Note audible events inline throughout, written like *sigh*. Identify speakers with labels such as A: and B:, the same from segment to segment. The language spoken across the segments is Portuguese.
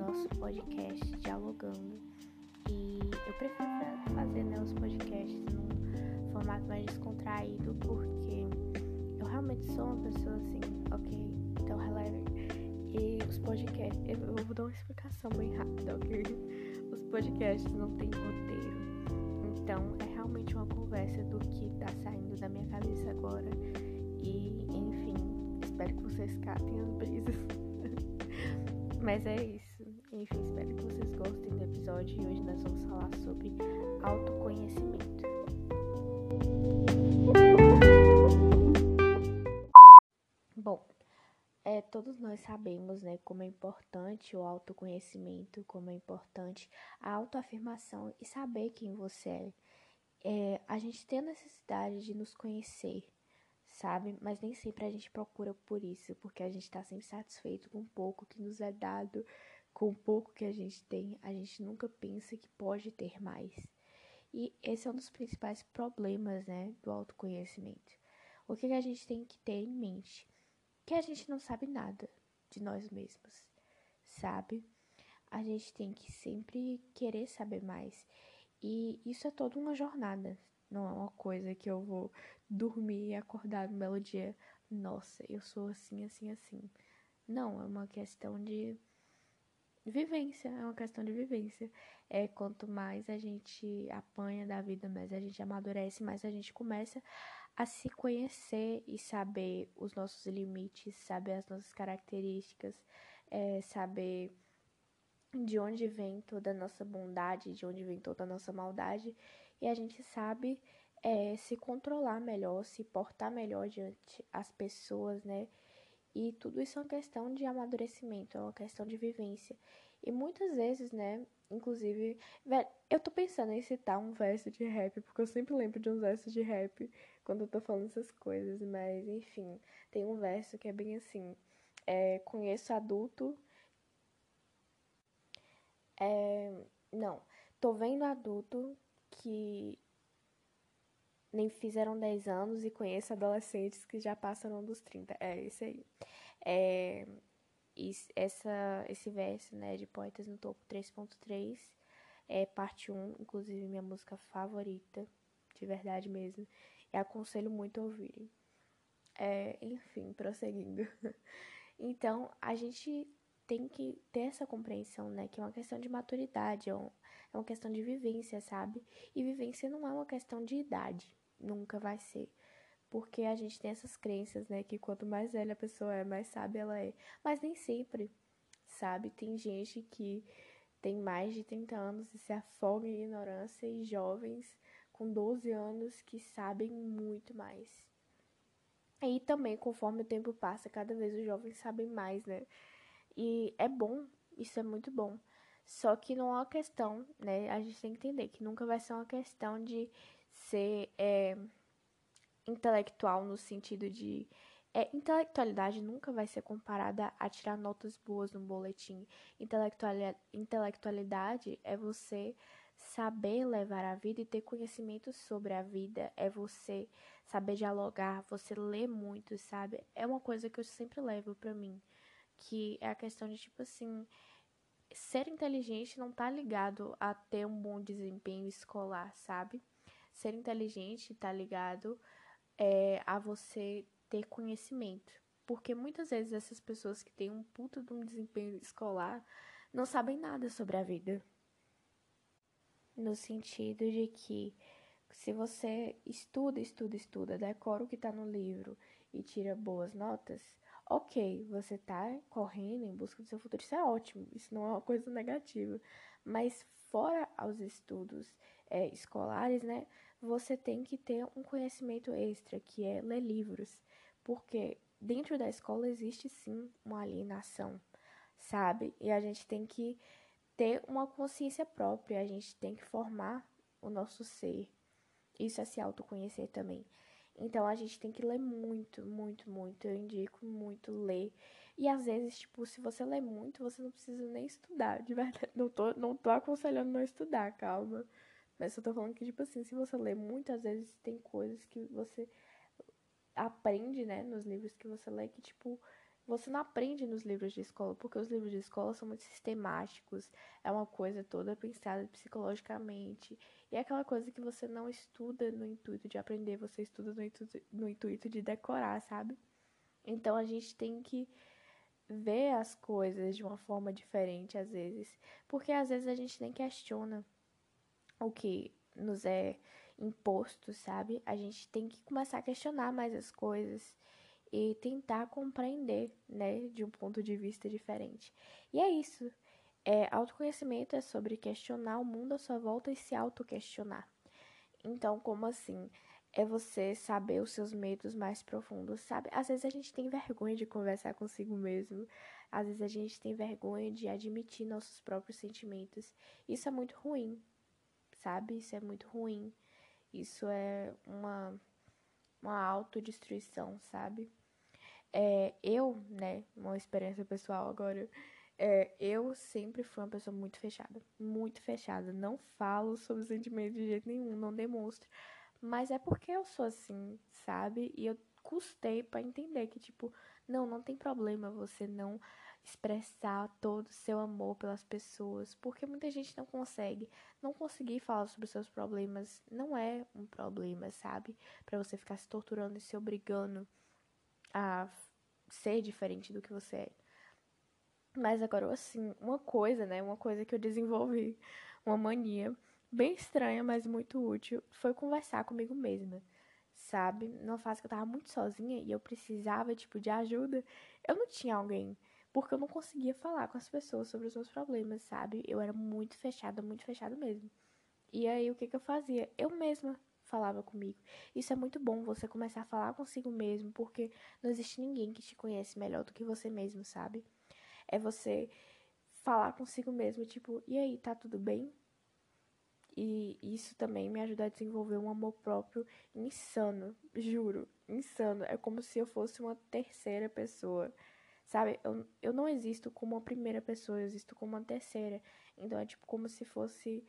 A: nosso podcast dialogando. E eu prefiro fazer né, os podcasts num formato mais descontraído, porque eu realmente sou uma pessoa assim, ok, então releve. E os podcasts, eu vou dar uma explicação bem rápida, ok? Os podcasts não têm roteiro. Então é realmente uma conversa do que tá saindo da minha cabeça agora. E enfim, espero que vocês catem as brisas. *laughs* Mas é isso. Enfim, espero que vocês gostem do episódio e hoje nós vamos falar sobre autoconhecimento. Bom, é, todos nós sabemos né, como é importante o autoconhecimento, como é importante a autoafirmação e saber quem você é. é. A gente tem a necessidade de nos conhecer, sabe? Mas nem sempre a gente procura por isso, porque a gente está sempre satisfeito com o pouco que nos é dado, com o pouco que a gente tem. A gente nunca pensa que pode ter mais. E esse é um dos principais problemas, né, do autoconhecimento. O que, a gente tem que ter em mente? Que a gente não sabe nada de nós mesmos, sabe? A gente tem que sempre querer saber mais. E isso é toda uma jornada, não é uma coisa que eu vou dormir e acordar no belo dia. Nossa, eu sou assim, assim, assim. Não, é uma questão de vivência, é uma questão de vivência. É quanto mais a gente apanha da vida, mais a gente amadurece, mais a gente começa a se conhecer e saber os nossos limites, saber as nossas características, é, saber de onde vem toda a nossa bondade, de onde vem toda a nossa maldade e a gente sabe é, se controlar melhor, se portar melhor diante as pessoas, né? E tudo isso é uma questão de amadurecimento, é uma questão de vivência. E muitas vezes, né? Inclusive, velho, eu tô pensando em citar um verso de rap, porque eu sempre lembro de uns versos de rap quando eu tô falando essas coisas, mas enfim, tem um verso que é bem assim: é, conheço adulto. É, não, tô vendo adulto que nem fizeram 10 anos e conheço adolescentes que já passaram dos 30. É isso aí. É, essa, esse verso né, de Poetas no Topo 3.3 é parte 1, inclusive minha música favorita, de verdade mesmo. E aconselho muito a ouvirem. É, enfim, prosseguindo. *laughs* então, a gente tem que ter essa compreensão, né? Que é uma questão de maturidade, é, é uma questão de vivência, sabe? E vivência não é uma questão de idade, nunca vai ser. Porque a gente tem essas crenças, né? Que quanto mais velha a pessoa é, mais sábia ela é. Mas nem sempre, sabe? Tem gente que tem mais de 30 anos e se afoga em ignorância e jovens com 12 anos que sabem muito mais. E também, conforme o tempo passa, cada vez os jovens sabem mais, né? E é bom, isso é muito bom. Só que não é uma questão, né? A gente tem que entender que nunca vai ser uma questão de ser é, intelectual no sentido de. É, intelectualidade nunca vai ser comparada a tirar notas boas no boletim. Intelectualidade é você saber levar a vida e ter conhecimento sobre a vida. É você saber dialogar, você ler muito, sabe? É uma coisa que eu sempre levo para mim que é a questão de tipo assim, ser inteligente não tá ligado a ter um bom desempenho escolar, sabe? Ser inteligente tá ligado é, a você ter conhecimento. Porque muitas vezes essas pessoas que têm um puta de um desempenho escolar não sabem nada sobre a vida. No sentido de que se você estuda, estuda, estuda, decora o que tá no livro e tira boas notas, ok, você tá correndo em busca do seu futuro, isso é ótimo, isso não é uma coisa negativa. Mas fora aos estudos é, escolares, né, você tem que ter um conhecimento extra, que é ler livros. Porque dentro da escola existe sim uma alienação, sabe? E a gente tem que ter uma consciência própria, a gente tem que formar o nosso ser. Isso é se autoconhecer também. Então a gente tem que ler muito, muito, muito. Eu indico muito ler. E às vezes, tipo, se você lê muito, você não precisa nem estudar, de verdade. *laughs* Não tô, não tô aconselhando não estudar, calma. Mas eu tô falando que, tipo assim, se você lê muito, às vezes tem coisas que você aprende, né, nos livros que você lê, que, tipo, você não aprende nos livros de escola, porque os livros de escola são muito sistemáticos, é uma coisa toda pensada psicologicamente, e é aquela coisa que você não estuda no intuito de aprender, você estuda no intuito, no intuito de decorar, sabe? Então a gente tem que ver as coisas de uma forma diferente às vezes, porque às vezes a gente nem questiona o que nos é imposto, sabe? A gente tem que começar a questionar mais as coisas e tentar compreender, né, de um ponto de vista diferente. E é isso. É, autoconhecimento é sobre questionar o mundo à sua volta e se autoquestionar. Então, como assim? É você saber os seus medos mais profundos, sabe? Às vezes a gente tem vergonha de conversar consigo mesmo. Às vezes a gente tem vergonha de admitir nossos próprios sentimentos. Isso é muito ruim, sabe? Isso é muito ruim. Isso é uma, uma autodestruição, sabe? É, eu, né, uma experiência pessoal agora, é, eu sempre fui uma pessoa muito fechada, muito fechada. Não falo sobre sentimentos de jeito nenhum, não demonstro. Mas é porque eu sou assim, sabe? E eu custei para entender que, tipo, não, não tem problema você não expressar todo o seu amor pelas pessoas, porque muita gente não consegue. Não conseguir falar sobre seus problemas não é um problema, sabe? Para você ficar se torturando e se obrigando a ser diferente do que você é. Mas agora, assim, uma coisa, né? Uma coisa que eu desenvolvi, uma mania bem estranha, mas muito útil, foi conversar comigo mesma, sabe? Numa fase que eu tava muito sozinha e eu precisava, tipo, de ajuda, eu não tinha alguém, porque eu não conseguia falar com as pessoas sobre os meus problemas, sabe? Eu era muito fechada, muito fechada mesmo. E aí, o que que eu fazia? Eu mesma falava comigo. Isso é muito bom, você começar a falar consigo mesmo, porque não existe ninguém que te conhece melhor do que você mesmo, sabe? É você falar consigo mesmo, tipo, e aí, tá tudo bem? E isso também me ajuda a desenvolver um amor próprio insano, juro, insano. É como se eu fosse uma terceira pessoa, sabe? Eu, eu não existo como uma primeira pessoa, eu existo como uma terceira. Então é tipo como se fosse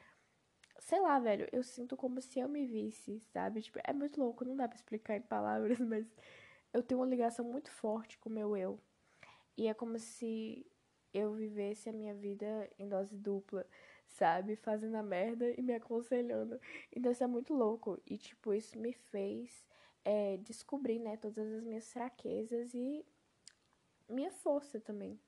A: sei lá, velho, eu sinto como se eu me visse, sabe? Tipo, é muito louco, não dá pra explicar em palavras, *laughs* mas eu tenho uma ligação muito forte com o meu eu. E é como se eu vivesse a minha vida em dose dupla, sabe? Fazendo a merda e me aconselhando. Então isso é muito louco. E, tipo, isso me fez é, descobrir, né, todas as minhas fraquezas e minha força também.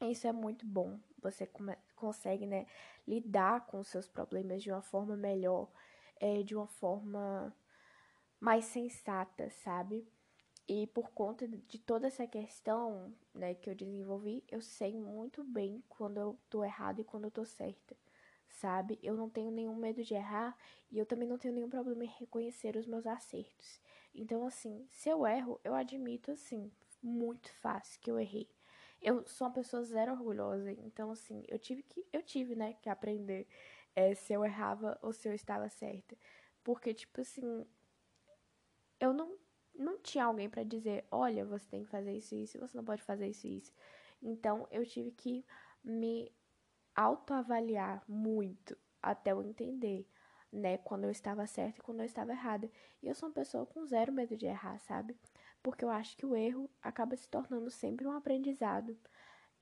A: Isso é muito bom. Você consegue, né, lidar com os seus problemas de uma forma melhor, é, de uma forma mais sensata, sabe? E por conta de toda essa questão, né, que eu desenvolvi, eu sei muito bem quando eu tô errado e quando eu tô certa, sabe? Eu não tenho nenhum medo de errar e eu também não tenho nenhum problema em reconhecer os meus acertos. Então, assim, se eu erro, eu admito, assim, muito fácil que eu errei. Eu sou uma pessoa zero orgulhosa, então assim, eu tive que eu tive, né, que aprender é, se eu errava ou se eu estava certa. Porque tipo assim, eu não não tinha alguém para dizer, olha, você tem que fazer isso isso, você não pode fazer isso isso. Então, eu tive que me autoavaliar muito até eu entender, né, quando eu estava certa e quando eu estava errada. E eu sou uma pessoa com zero medo de errar, sabe? Porque eu acho que o erro acaba se tornando sempre um aprendizado.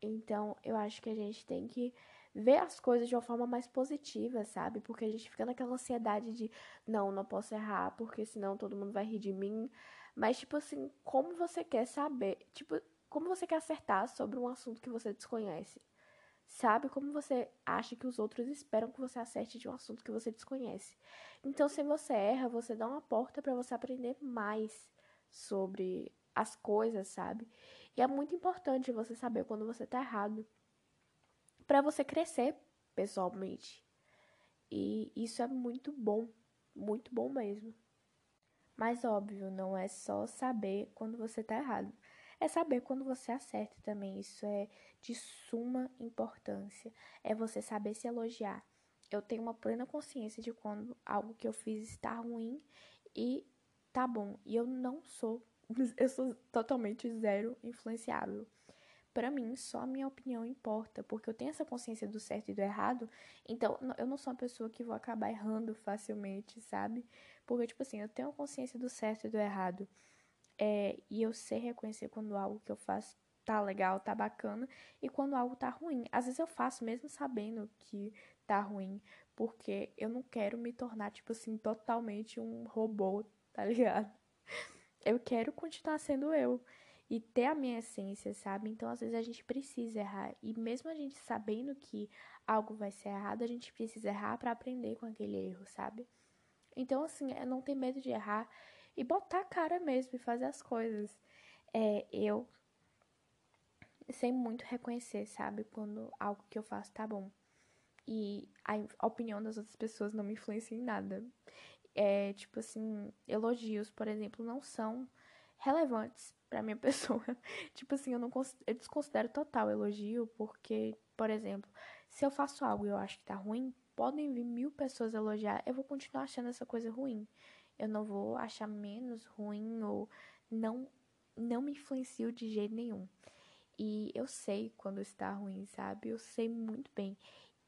A: Então, eu acho que a gente tem que ver as coisas de uma forma mais positiva, sabe? Porque a gente fica naquela ansiedade de, não, não posso errar, porque senão todo mundo vai rir de mim. Mas, tipo assim, como você quer saber? Tipo, como você quer acertar sobre um assunto que você desconhece? Sabe? Como você acha que os outros esperam que você acerte de um assunto que você desconhece? Então, se você erra, você dá uma porta para você aprender mais sobre as coisas, sabe? E é muito importante você saber quando você tá errado para você crescer pessoalmente. E isso é muito bom, muito bom mesmo. Mas óbvio, não é só saber quando você tá errado. É saber quando você acerta também. Isso é de suma importância. É você saber se elogiar. Eu tenho uma plena consciência de quando algo que eu fiz está ruim e tá bom. E eu não sou, *laughs* eu sou totalmente zero influenciável. Para mim, só a minha opinião importa, porque eu tenho essa consciência do certo e do errado, então eu não sou uma pessoa que vou acabar errando facilmente, sabe? Porque, tipo assim, eu tenho a consciência do certo e do errado. É, e eu sei reconhecer quando algo que eu faço tá legal, tá bacana, e quando algo tá ruim. Às vezes eu faço mesmo sabendo que tá ruim, porque eu não quero me tornar, tipo assim, totalmente um robô, tá ligado? Eu quero continuar sendo eu e ter a minha essência, sabe? Então, às vezes a gente precisa errar. E mesmo a gente sabendo que algo vai ser errado, a gente precisa errar para aprender com aquele erro, sabe? Então, assim, é não ter medo de errar e botar a cara mesmo e fazer as coisas. É, eu sei muito reconhecer, sabe? Quando algo que eu faço tá bom. E a opinião das outras pessoas não me influencia em nada. É, tipo assim, elogios, por exemplo, não são relevantes pra minha *laughs* pessoa. tipo assim, eu não eu desconsidero total elogio, porque, por exemplo, se eu faço algo e eu acho que tá ruim, podem vir mil pessoas elogiar, eu vou continuar achando essa coisa ruim. Eu não vou achar menos ruim ou não não me influencio de jeito nenhum. E eu sei quando está ruim, sabe? Eu sei muito bem.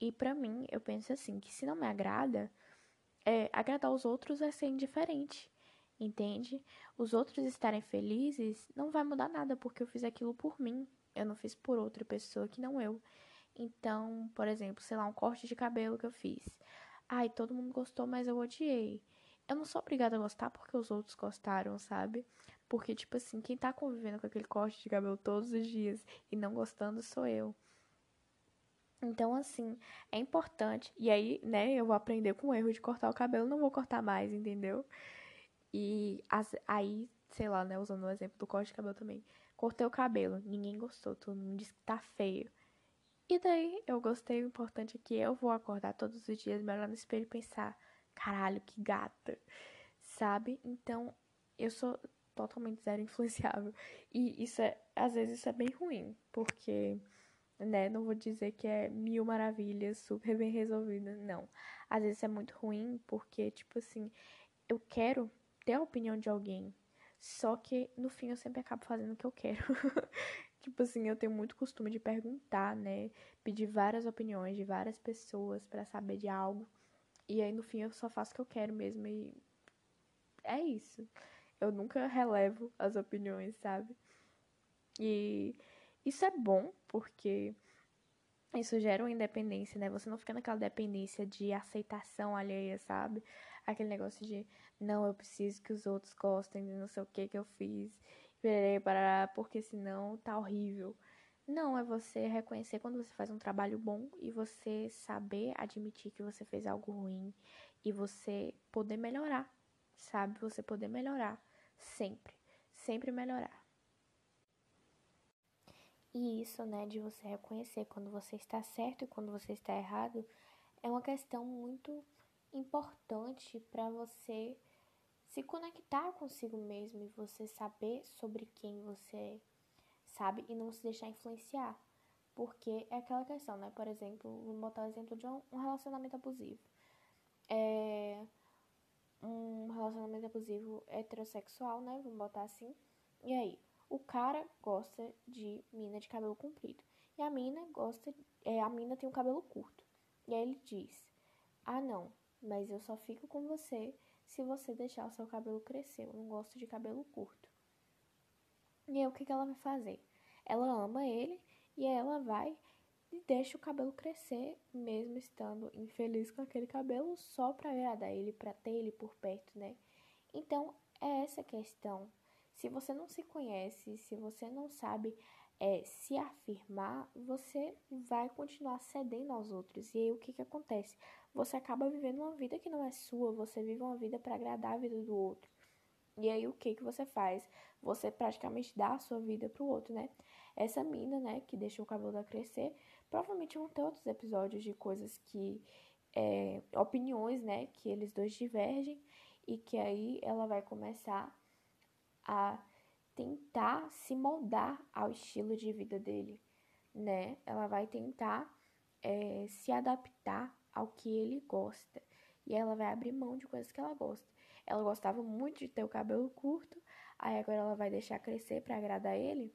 A: E para mim, eu penso assim, que se não me agrada, é, agradar os outros é ser indiferente entende? Os outros estarem felizes não vai mudar nada porque eu fiz aquilo por mim. Eu não fiz por outra pessoa que não eu. Então, por exemplo, sei lá, um corte de cabelo que eu fiz. Ai, todo mundo gostou, mas eu odiei. Eu não sou obrigada a gostar porque os outros gostaram, sabe? Porque, tipo assim, quem tá convivendo com aquele corte de cabelo todos os dias e não gostando sou eu. Então, assim, é importante. E aí, né, eu vou aprender com o erro de cortar o cabelo, não vou cortar mais, entendeu? E as, aí, sei lá, né, usando o exemplo do corte de cabelo também. Cortei o cabelo, ninguém gostou, todo mundo disse que tá feio. E daí eu gostei, o importante é que eu vou acordar todos os dias, me olhar no espelho e pensar, caralho, que gata, sabe? Então, eu sou totalmente zero influenciável. E isso é, às vezes isso é bem ruim, porque, né, não vou dizer que é mil maravilhas, super bem resolvida, não. Às vezes é muito ruim, porque, tipo assim, eu quero ter a opinião de alguém. Só que no fim eu sempre acabo fazendo o que eu quero. *laughs* tipo assim, eu tenho muito costume de perguntar, né? Pedir várias opiniões de várias pessoas para saber de algo. E aí no fim eu só faço o que eu quero mesmo e é isso. Eu nunca relevo as opiniões, sabe? E isso é bom porque isso gera uma independência, né? Você não fica naquela dependência de aceitação alheia, sabe? Aquele negócio de, não, eu preciso que os outros gostem de não sei o que que eu fiz, porque senão tá horrível. Não, é você reconhecer quando você faz um trabalho bom e você saber admitir que você fez algo ruim e você poder melhorar, sabe? Você poder melhorar sempre, sempre melhorar. E isso, né, de você reconhecer quando você está certo e quando você está errado, é uma questão muito importante para você se conectar consigo mesmo e você saber sobre quem você sabe e não se deixar influenciar. Porque é aquela questão, né? Por exemplo, vou botar o exemplo de um relacionamento abusivo. É um relacionamento abusivo heterossexual, né? Vamos botar assim. E aí, o cara gosta de mina de cabelo comprido. E a mina gosta. É, a mina tem o um cabelo curto. E aí ele diz: Ah, não, mas eu só fico com você se você deixar o seu cabelo crescer. Eu não gosto de cabelo curto. E aí o que, que ela vai fazer? Ela ama ele e aí ela vai e deixa o cabelo crescer, mesmo estando infeliz com aquele cabelo, só para agradar ele, para ter ele por perto, né? Então, é essa questão. Se você não se conhece, se você não sabe é, se afirmar, você vai continuar cedendo aos outros. E aí o que, que acontece? Você acaba vivendo uma vida que não é sua, você vive uma vida para agradar a vida do outro. E aí o que, que você faz? Você praticamente dá a sua vida pro outro, né? Essa mina, né, que deixou o cabelo da crescer, provavelmente vão ter outros episódios de coisas que. É, opiniões, né, que eles dois divergem e que aí ela vai começar a tentar se moldar ao estilo de vida dele, né? Ela vai tentar é, se adaptar ao que ele gosta e ela vai abrir mão de coisas que ela gosta. Ela gostava muito de ter o cabelo curto, aí agora ela vai deixar crescer para agradar ele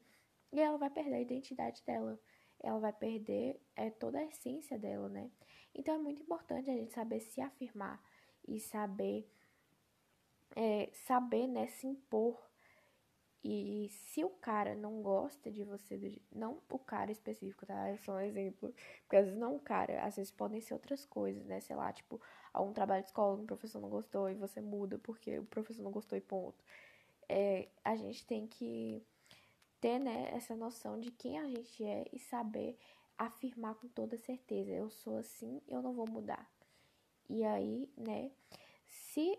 A: e ela vai perder a identidade dela. Ela vai perder é, toda a essência dela, né? Então é muito importante a gente saber se afirmar e saber é, saber né, se impor E se o cara não gosta de você, não o cara específico, tá? É só um exemplo. Porque às vezes não o cara, às vezes podem ser outras coisas, né? Sei lá, tipo, algum trabalho de escola, um professor não gostou e você muda porque o professor não gostou e ponto. É, a gente tem que ter, né, essa noção de quem a gente é e saber afirmar com toda certeza. Eu sou assim, eu não vou mudar. E aí, né, se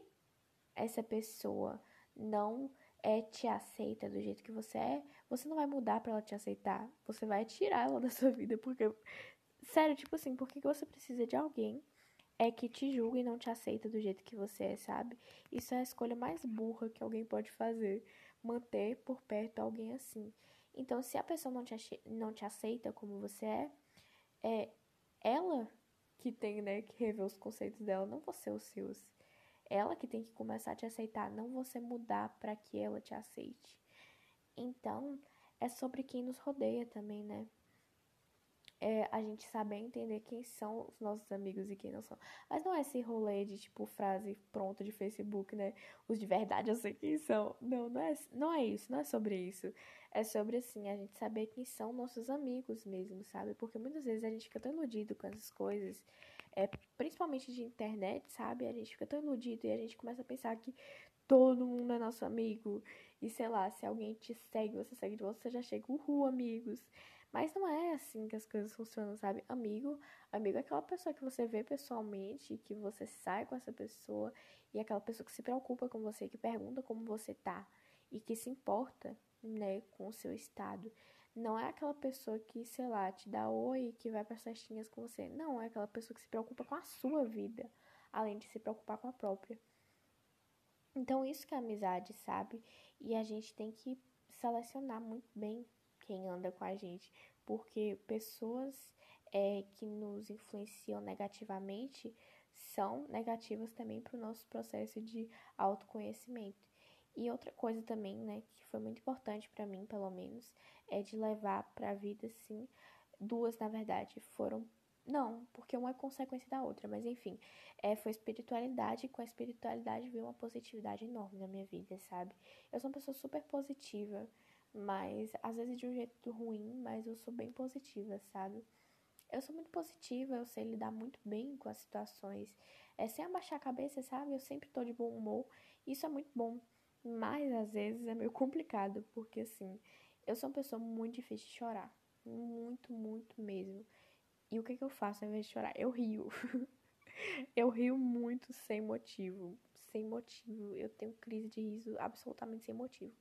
A: essa pessoa não é, te aceita do jeito que você é, você não vai mudar para ela te aceitar. Você vai tirar ela da sua vida. Porque, sério, tipo assim, por que você precisa de alguém é que te julga e não te aceita do jeito que você é, sabe? Isso é a escolha mais burra que alguém pode fazer. Manter por perto alguém assim. Então, se a pessoa não te, não te aceita como você é, é ela que tem, né, que rever os conceitos dela, não você os seus. Ela que tem que começar a te aceitar, não você mudar para que ela te aceite. Então, é sobre quem nos rodeia também, né? É a gente saber entender quem são os nossos amigos e quem não são. Mas não é esse rolê de, tipo, frase pronta de Facebook, né? Os de verdade eu sei quem são. Não, não é, não é isso, não é sobre isso. É sobre, assim, a gente saber quem são nossos amigos mesmo, sabe? Porque muitas vezes a gente fica tão iludido com essas coisas é, principalmente de internet, sabe? A gente fica tão iludido e a gente começa a pensar que todo mundo é nosso amigo. E sei lá, se alguém te segue, você segue de volta, você já chega, uhul, amigos. Mas não é assim que as coisas funcionam, sabe? Amigo, amigo é aquela pessoa que você vê pessoalmente, que você sai com essa pessoa, e é aquela pessoa que se preocupa com você, que pergunta como você tá, e que se importa, né, com o seu estado. Não é aquela pessoa que, sei lá, te dá oi, que vai para festinhas com você. Não, é aquela pessoa que se preocupa com a sua vida, além de se preocupar com a própria. Então, isso que é amizade, sabe? E a gente tem que selecionar muito bem quem anda com a gente, porque pessoas é, que nos influenciam negativamente são negativas também para o nosso processo de autoconhecimento. E outra coisa também, né, que foi muito importante para mim, pelo menos, é de levar para a vida, assim, duas, na verdade, foram não, porque uma é consequência da outra, mas enfim, é, foi espiritualidade e com a espiritualidade veio uma positividade enorme na minha vida, sabe? Eu sou uma pessoa super positiva, mas às vezes de um jeito ruim, mas eu sou bem positiva, sabe? Eu sou muito positiva, eu sei lidar muito bem com as situações, é sem abaixar a cabeça, sabe? Eu sempre tô de bom humor, isso é muito bom, mas às vezes é meio complicado, porque assim, eu sou uma pessoa muito difícil de chorar. Muito, muito mesmo. E o que, que eu faço ao invés de chorar? Eu rio. *laughs* eu rio muito sem motivo. Sem motivo. Eu tenho crise de riso absolutamente sem motivo.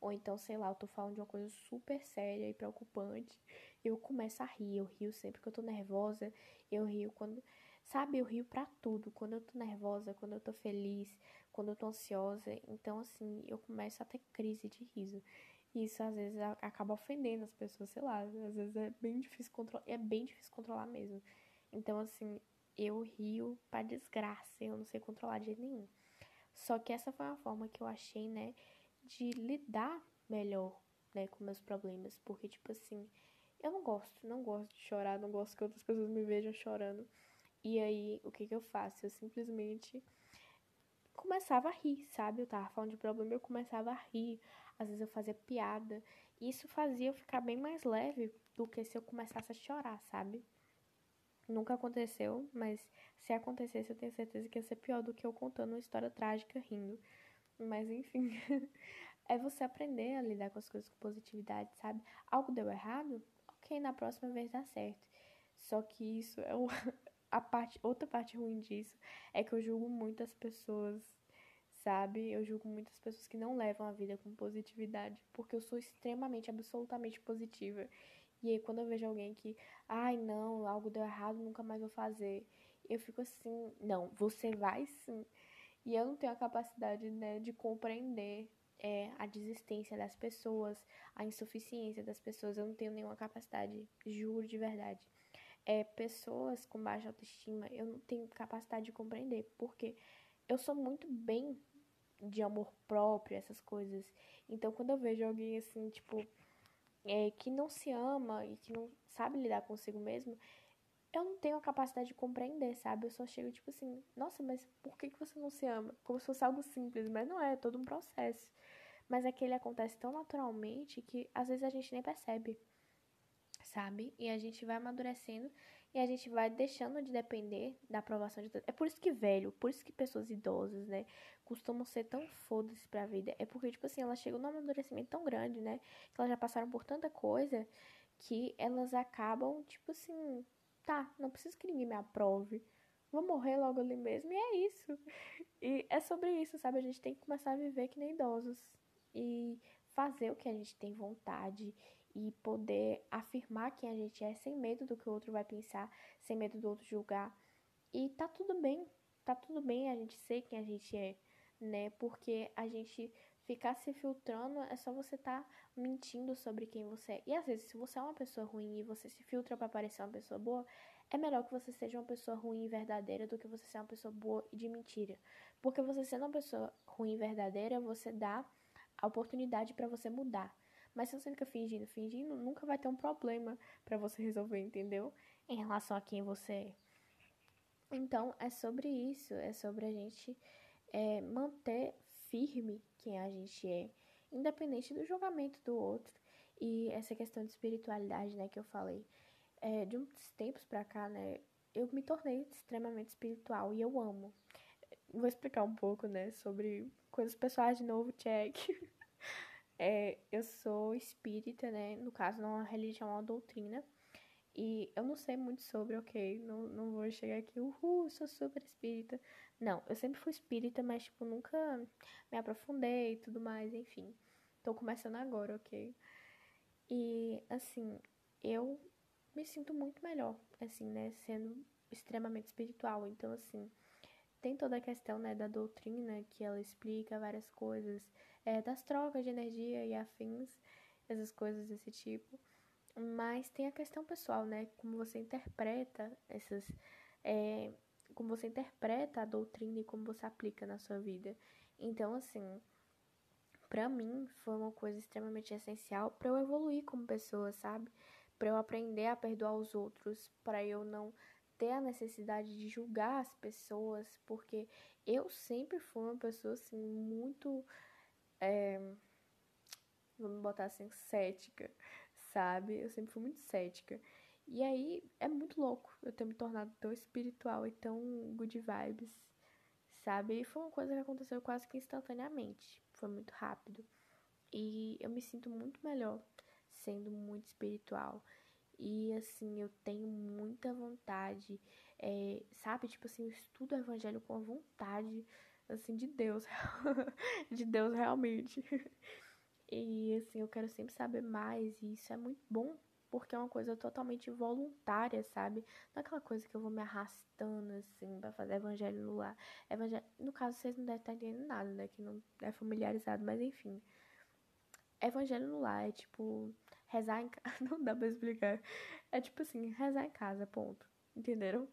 A: Ou então, sei lá, eu tô falando de uma coisa super séria e preocupante. Eu começo a rir. Eu rio sempre que eu tô nervosa. Eu rio quando. Sabe, eu rio pra tudo. Quando eu tô nervosa, quando eu tô feliz, quando eu tô ansiosa. Então, assim, eu começo a ter crise de riso isso às vezes acaba ofendendo as pessoas, sei lá, às vezes é bem difícil controlar, é bem difícil controlar mesmo. Então, assim, eu rio pra desgraça, eu não sei controlar de jeito nenhum. Só que essa foi uma forma que eu achei, né, de lidar melhor, né, com meus problemas, porque tipo assim, eu não gosto, não gosto de chorar, não gosto que outras pessoas me vejam chorando. E aí, o que que eu faço? Eu simplesmente começava a rir, sabe? Eu tava falando de problema, eu começava a rir às vezes eu fazia piada. Isso fazia eu ficar bem mais leve do que se eu começasse a chorar, sabe? Nunca aconteceu, mas se acontecesse, eu tenho certeza que ia ser pior do que eu contando uma história trágica rindo. Mas enfim, *laughs* é você aprender a lidar com as coisas com positividade, sabe? Algo deu errado? Ok, na próxima vez dá certo. Só que isso é o, a parte, outra parte ruim disso é que eu julgo muitas pessoas sabe? Eu julgo muitas pessoas que não levam a vida com positividade, porque eu sou extremamente, absolutamente positiva. E aí, quando eu vejo alguém que, ai, não, algo deu errado, nunca mais vou fazer, eu fico assim, não, você vai sim. E eu não tenho a capacidade, né, de compreender é, a desistência das pessoas, a insuficiência das pessoas. Eu não tenho nenhuma capacidade, juro de verdade. É, pessoas com baixa autoestima, eu não tenho capacidade de compreender, porque eu sou muito bem de amor próprio, essas coisas. Então, quando eu vejo alguém assim, tipo, é, que não se ama e que não sabe lidar consigo mesmo, eu não tenho a capacidade de compreender, sabe? Eu só chego tipo assim, nossa, mas por que, que você não se ama? Como se fosse algo simples, mas não é, é todo um processo. mas é que ele acontece tão naturalmente que às vezes a gente nem percebe, sabe? E a gente vai amadurecendo e a gente vai deixando de depender da aprovação de todos. É por isso que velho, por isso que pessoas idosas, né, costumam ser tão foda-se pra vida. É porque, tipo assim, elas chegam num amadurecimento tão grande, né, que elas já passaram por tanta coisa que elas acabam, tipo assim, tá, não preciso que ninguém me aprove. Vou morrer logo ali mesmo, e é isso. E é sobre isso, sabe? A gente tem que começar a viver que nem idosos. E fazer o que a gente tem vontade e poder afirmar quem a gente é sem medo do que o outro vai pensar, sem medo do outro julgar. E tá tudo bem, tá tudo bem a gente ser quem a gente é, né? Porque a gente ficar se filtrando é só você tá mentindo sobre quem você é. E às vezes, se você é uma pessoa ruim e você se filtra para parecer uma pessoa boa, é melhor que você seja uma pessoa ruim e verdadeira do que você ser uma pessoa boa e de mentira. Porque você sendo uma pessoa ruim e verdadeira, você dá a oportunidade para você mudar. Mas se você fica fingindo, fingindo, nunca vai ter um problema para você resolver, entendeu? Em relação a quem você é. Então, é sobre isso. É sobre a gente é, manter firme quem a gente é, independente do julgamento do outro. E essa questão de espiritualidade, né, que eu falei. É, de uns tempos pra cá, né, eu me tornei extremamente espiritual e eu amo. Vou explicar um pouco, né, sobre coisas pessoais de novo, check. *laughs* É, eu sou espírita, né? No caso, não é uma religião, é uma doutrina. E eu não sei muito sobre, ok? Não, não vou chegar aqui, uhul, sou super espírita. Não, eu sempre fui espírita, mas, tipo, nunca me aprofundei e tudo mais, enfim. Tô começando agora, ok? E, assim, eu me sinto muito melhor, assim, né? Sendo extremamente espiritual. Então, assim, tem toda a questão, né, da doutrina, que ela explica várias coisas é, das trocas de energia e afins, essas coisas desse tipo. Mas tem a questão pessoal, né? Como você interpreta essas. É, como você interpreta a doutrina e como você aplica na sua vida. Então, assim, para mim foi uma coisa extremamente essencial para eu evoluir como pessoa, sabe? Para eu aprender a perdoar os outros, para eu não ter a necessidade de julgar as pessoas, porque eu sempre fui uma pessoa assim muito é, vamos botar assim, cética, sabe? Eu sempre fui muito cética. E aí é muito louco eu ter me tornado tão espiritual e tão good vibes, sabe? E foi uma coisa que aconteceu quase que instantaneamente. Foi muito rápido. E eu me sinto muito melhor sendo muito espiritual. E assim, eu tenho muita vontade, é, sabe? Tipo assim, eu estudo o evangelho com vontade assim, de Deus, *laughs* de Deus realmente. E assim, eu quero sempre saber mais, e isso é muito bom, porque é uma coisa totalmente voluntária, sabe? Não é aquela coisa que eu vou me arrastando assim para fazer evangelho no lar. Evangelho... No caso, vocês não devem estar entendendo nada, né? Que não é familiarizado, mas enfim. Evangelho no lar é tipo rezar em casa. *laughs* Não dá pra explicar. É tipo assim, rezar em casa, ponto. Entenderam?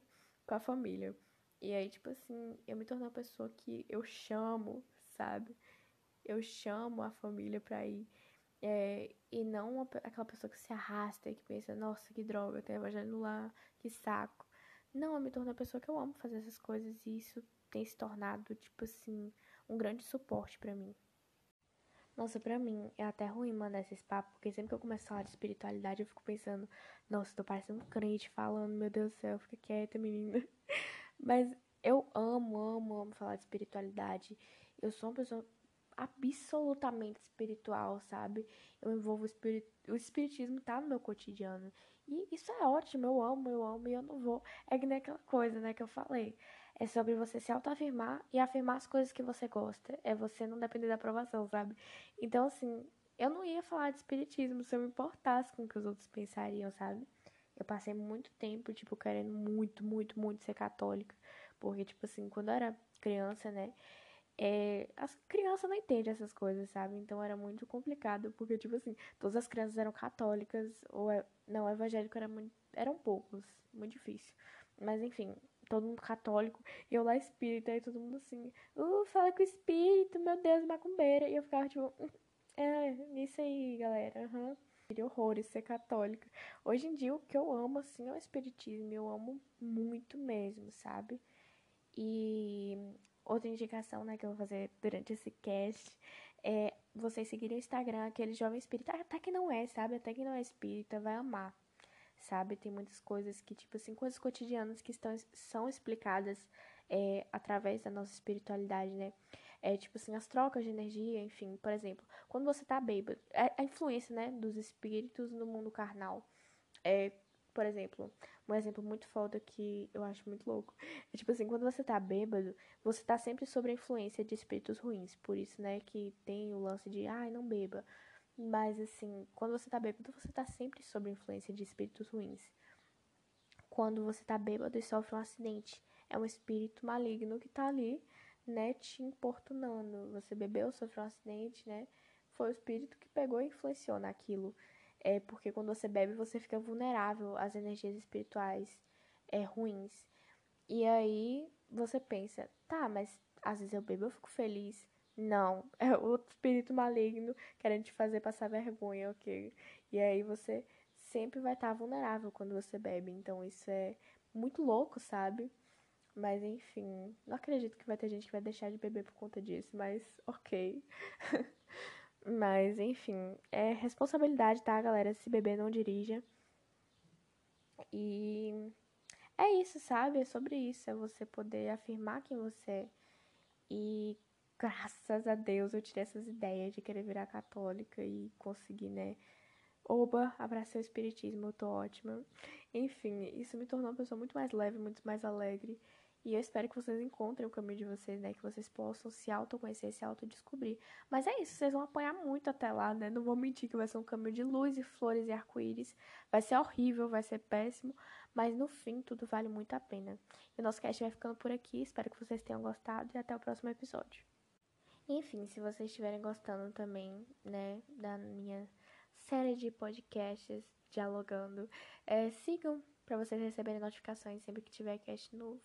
A: Com a família. E aí, tipo assim, eu me tornei uma pessoa que eu chamo, sabe? Eu chamo a família pra ir. É, e não uma, aquela pessoa que se arrasta e que pensa, nossa, que droga, tem evangelho lá, que saco. Não, eu me tornei uma pessoa que eu amo fazer essas coisas e isso tem se tornado, tipo assim, um grande suporte para mim. Nossa, pra mim é até ruim mandar esses papos, porque sempre que eu começo a falar de espiritualidade, eu fico pensando, nossa, tô parecendo um crente falando, meu Deus do céu, fica quieta, menina. *laughs* Mas eu amo, amo, amo falar de espiritualidade. Eu sou uma pessoa absolutamente espiritual, sabe? Eu envolvo o, o espiritismo tá no meu cotidiano. E isso é ótimo, eu amo, eu amo e eu não vou. É que nem aquela coisa, né, que eu falei. É sobre você se autoafirmar e afirmar as coisas que você gosta. É você não depender da aprovação, sabe? Então, assim, eu não ia falar de espiritismo se eu me importasse com o que os outros pensariam, sabe? Eu passei muito tempo, tipo, querendo muito, muito, muito ser católica. Porque, tipo assim, quando eu era criança, né? É, as crianças não entendem essas coisas, sabe? Então era muito complicado, porque, tipo assim, todas as crianças eram católicas, ou é, não, evangélico era muito, eram poucos, muito difícil. Mas enfim, todo mundo católico, e eu lá espírita, e todo mundo assim, uh, fala com o espírito, meu Deus, macumbeira. E eu ficava tipo, hum, é, isso aí, galera, aham. Uhum horrores ser católica. Hoje em dia, o que eu amo, assim, é o espiritismo. Eu amo muito mesmo, sabe? E outra indicação, né, que eu vou fazer durante esse cast é vocês seguirem o Instagram, aquele jovem espírita, até que não é, sabe? Até que não é espírita, vai amar, sabe? Tem muitas coisas que, tipo assim, coisas cotidianas que estão, são explicadas é, através da nossa espiritualidade, né? É, tipo assim, as trocas de energia, enfim, por exemplo, quando você tá bêbado, é, a influência, né, dos espíritos no mundo carnal. É, por exemplo, um exemplo muito foda que eu acho muito louco. É tipo assim, quando você tá bêbado, você tá sempre sob a influência de espíritos ruins. Por isso, né, que tem o lance de, ai, não beba. Mas assim, quando você tá bêbado, você tá sempre sob a influência de espíritos ruins. Quando você tá bêbado e sofre um acidente, é um espírito maligno que tá ali, né, te importunando. Você bebeu, sofreu um acidente, né? Foi o espírito que pegou e influenciou naquilo. É porque quando você bebe, você fica vulnerável às energias espirituais é, ruins. E aí você pensa, tá, mas às vezes eu bebo, eu fico feliz. Não, *laughs* é outro espírito maligno querendo te fazer passar vergonha, ok? E aí você sempre vai estar vulnerável quando você bebe. Então isso é muito louco, sabe? Mas enfim, não acredito que vai ter gente que vai deixar de beber por conta disso, mas ok. *laughs* Mas, enfim, é responsabilidade, tá, galera? Se beber, não dirija. E é isso, sabe? É sobre isso. É você poder afirmar quem você é. E graças a Deus eu tirei essas ideias de querer virar católica e conseguir, né? Oba, abracei o espiritismo, eu tô ótima. Enfim, isso me tornou uma pessoa muito mais leve, muito mais alegre. E eu espero que vocês encontrem o caminho de vocês, né? Que vocês possam se autoconhecer, se autodescobrir. Mas é isso, vocês vão apanhar muito até lá, né? Não vou mentir que vai ser um caminho de luz e flores e arco-íris. Vai ser horrível, vai ser péssimo. Mas no fim, tudo vale muito a pena. E o nosso cast vai ficando por aqui. Espero que vocês tenham gostado e até o próximo episódio. Enfim, se vocês estiverem gostando também, né, da minha série de podcasts dialogando, é, sigam para vocês receberem notificações sempre que tiver cast novo.